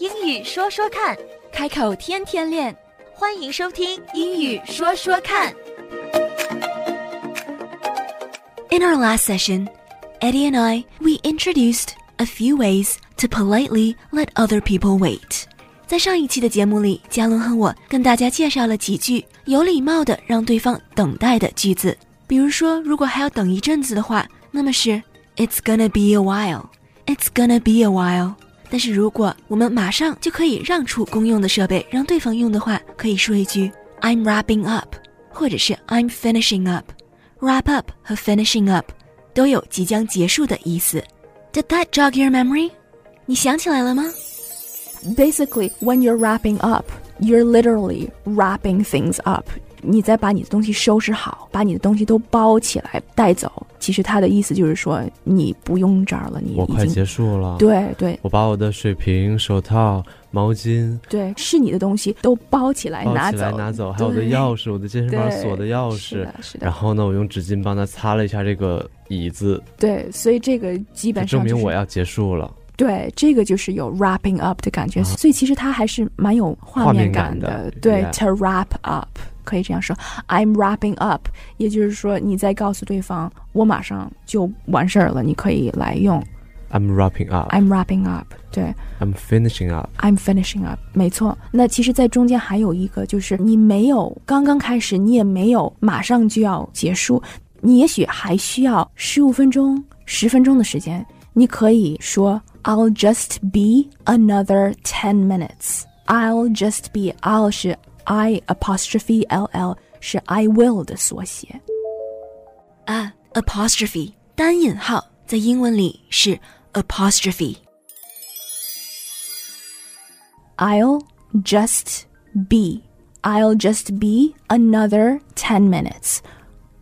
英语说说看，开口天天练。欢迎收听《英语说说看》。 In our last session, Eddie and I we introduced a few ways to politely let other people wait. 在上一期的节目里，嘉伦和我跟大家介绍了几句有礼貌的让对方等待的句子。比如说，如果还要等一阵子的话，那么是 It's gonna be a while. It's gonna be a while. 但是如果我们马上就可以让出公用的设备让对方用的话，可以说一句 I'm wrapping up，或者是 I'm finishing up。Wrap up 和 finishing up 都有即将结束的意思。Did that jog your memory？你想起来了吗？ Basically, when you're wrapping up, you're literally wrapping things up. 你再把你的东西收拾好，把你的东西都包起来带走。其实他的意思就是说，你不用这儿了，你我快结束了。，对对我把我的水瓶、手套、毛巾对，是你的东西都包起来拿走，起来拿走，还有我的钥匙，我的健身房锁的钥匙。是的，是的，然后呢，我用纸巾帮他擦了一下这个椅子，对，所以这个基本上、就是、明我要结束了。对，这个就是有 wrapping up 的感觉，所以其实它还是蛮有画画面面感的。的对 yeah，to wrap up 可以这样说，I'm wrapping up，也就是说你在告诉对方，我马上就完事儿了，你可以来用。I'm wrapping up. I'm wrapping up，对 I'm finishing up.，I'm finishing up，没错。那其实，在中间还有一个，就是你没有刚刚开始，你也没有马上就要结束，你也许还需要十五分钟、十分钟的时间。你可以说 I'll just be another ten minutes. I'll just be I'll 是 I apostrophe L L 是 I will 的缩写。啊，apostrophe 单引号在英文里是 apostrophe。 I'll just be. I'll just be another 10 minutes.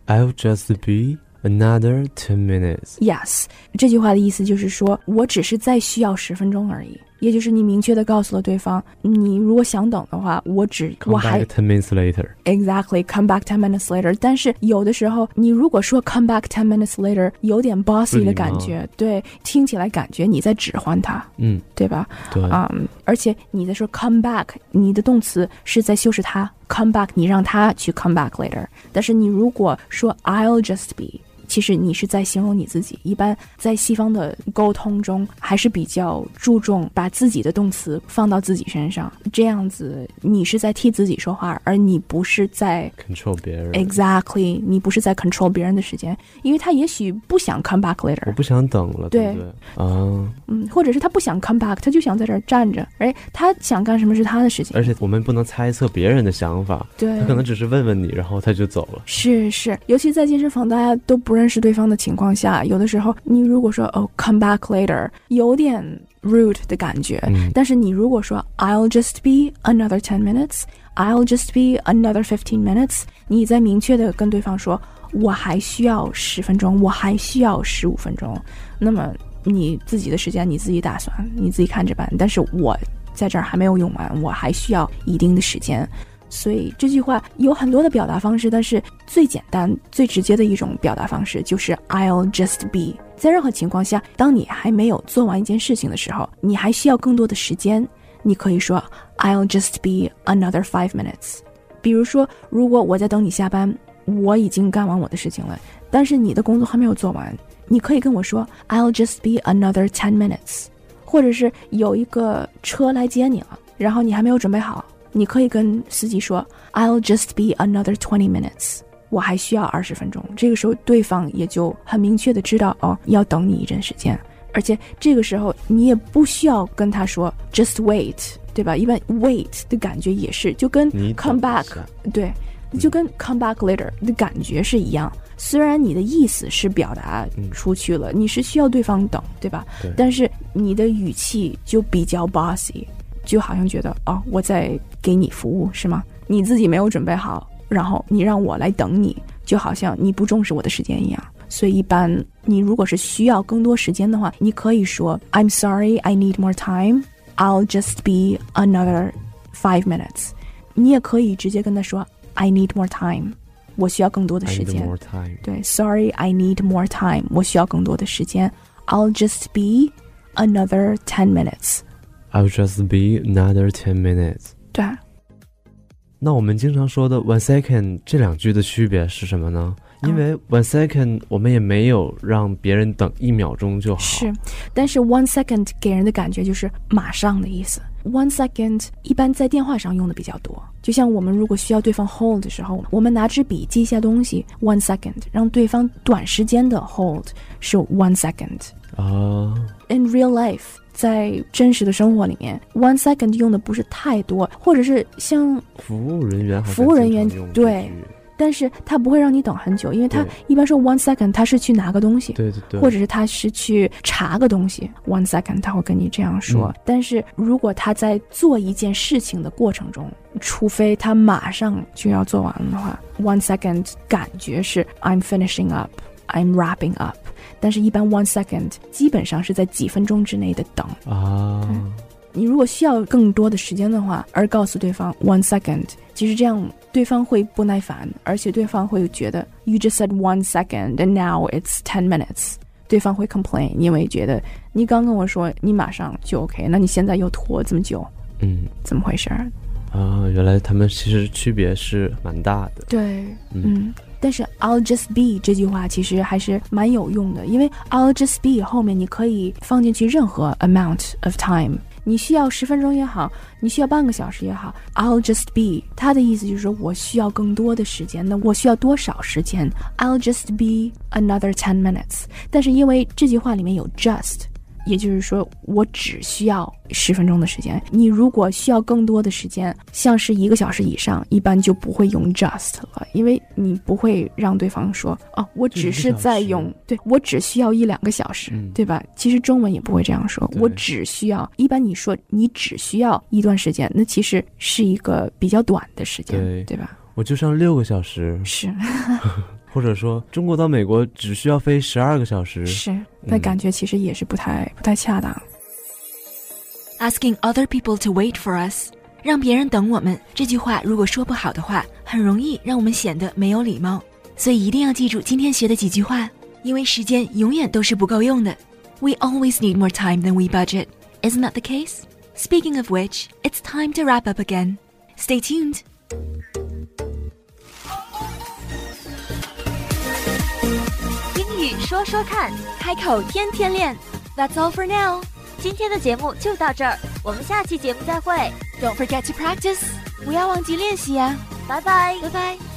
I'll just be another ten minutes. Yes，这句话的意思就是说我只是再需要十分钟而已，也就是你明确的告诉了对方，你如果想等的话，我只 Come 我还 back ten minutes later. exactly come back ten minutes later。但是有的时候，你如果说 come back ten minutes later，有点 bossy 的感觉，对，听起来感觉你在指唤他，嗯，对吧？对。嗯，而且你在说 come back，你的动词是在修饰他 come back，你让他去 come back later。但是你如果说 I'll just be，其实你是在形容你自己。一般在西方的沟通中，还是比较注重把自己的动词放到自己身上，这样子你是在替自己说话，而你不是在 control 别人。exactly，你不是在 control 别人的时间，因为他也许不想 come back later。我不想等了，对对不对？啊，嗯，或者是他不想 come back，他就想在这儿站着，哎，他想干什么是他的事情。而且我们不能猜测别人的想法，对，他可能只是问问你，然后他就走了。是是，尤其在健身房大家都不认识对方的情况下，有的时候你如果说哦 come back later，有点 rude 的感觉。嗯但是你如果说 I'll just be another ten minutes，I'll just be another fifteen minutes，你在明确的跟对方说我还需要十分钟，我还需要十五分钟，那么你自己的时间你自己打算，你自己看着办。但是我在这儿还没有用完，我还需要一定的时间。所以这句话有很多的表达方式，但是最简单、最直接的一种表达方式就是 I'll just be。在任何情况下，当你还没有做完一件事情的时候，你还需要更多的时间，你可以说 I'll just be another five minutes。比如说，如果我在等你下班，我已经干完我的事情了，但是你的工作还没有做完，你可以跟我说 I'll just be another ten minutes。或者是有一个车来接你了，然后你还没有准备好，你可以跟司机说 I'll just be another twenty minutes，我还需要二十分钟。这个时候对方也就很明确的知道哦，要等你一阵时间，而且这个时候你也不需要跟他说 just wait，对吧？一般 wait 的感觉也是就跟 come back 对，就跟 come back later 的感觉是一样。虽然你的意思是表达出去了，你是需要对方等，对吧？对但是你的语气就比较 bossy，就好像觉得哦，我在给你服务是吗？你自己没有准备好，然后你让我来等你，就好像你不重视我的时间一样。所以一般你如果是需要更多时间的话，你可以说 I'm sorry, I need more time. I'll just be another five minutes. 你也可以直接跟他说 I need more time. 我需要更多的时间。对，Sorry, I need more time. 我需要更多的时间。I'll just be another ten minutes. I'll just be another ten minutes。对，那我们经常说的 one second 这两句的区别是什么呢？因为 one second 我们也没有让别人等一秒钟就好。是，但是 one second 给人的感觉就是马上的意思。one second 一般在电话上用的比较多，就像我们如果需要对方 hold 的时候，我们拿支笔记一下东西，one second 让对方短时间的 hold 是 one second。啊，In real life，在真实的生活里面，one second 用的不是太多，或者是像，服务人员服务人员对但是他不会让你等很久，因为他一般说 one second 他是去拿个东西，对对对，或者是他是去查个东西，one second 他会跟你这样说。嗯。但是如果他在做一件事情的过程中，除非他马上就要做完了的话，one second 感觉是 I'm finishing up，I'm wrapping up。但是，一般 one second 基本上是在几分钟之内的等。啊，你如果需要更多的时间的话，而告诉对方 one second，其实这样对方会不耐烦，而且对方会觉得 you just said one second and now it's ten minutes，对方会 complain，因为觉得你刚跟我说你马上就 OK，那你现在又拖这么久，嗯怎么回事儿？啊，原来他们其实区别是蛮大的。对，嗯嗯。但是 I'll just be 这句话其实还是蛮有用的，因为 I'll just be 后面你可以放进去任何 amount of time。你需要十分钟也好，你需要半个小时也好，I'll just be，它的意思就是说我需要更多的时间。那我需要多少时间？I'll just be another ten minutes。但是因为这句话里面有 just，也就是说我只需要十分钟的时间。你如果需要更多的时间，像是一个小时以上，一般就不会用 just 了，因为你不会让对方说哦，我只是在用，对我只需要一两个小时，嗯对吧？其实中文也不会这样说，我只需要。一般你说你只需要一段时间，那其实是一个比较短的时间，对对吧？我就上六个小时，是 或者说中国到美国只需要飞十二个小时。是，那感觉其实也是不太不太恰当。 Asking other people to wait for us，让别人等我们这句话，如果说不好的话，很容易让我们显得没有礼貌。所以一定要记住今天学的几句话，因为时间永远都是不够用的。We always need more time than we budget. Isn't that the case? Speaking of which, it's time to wrap up again. Stay tuned. 说说看，开口天天练。That's all for now. 今天的节目就到这儿，我们下期节目再会，Don't forget to practice. 不要忘记练习呀、拜拜。拜拜。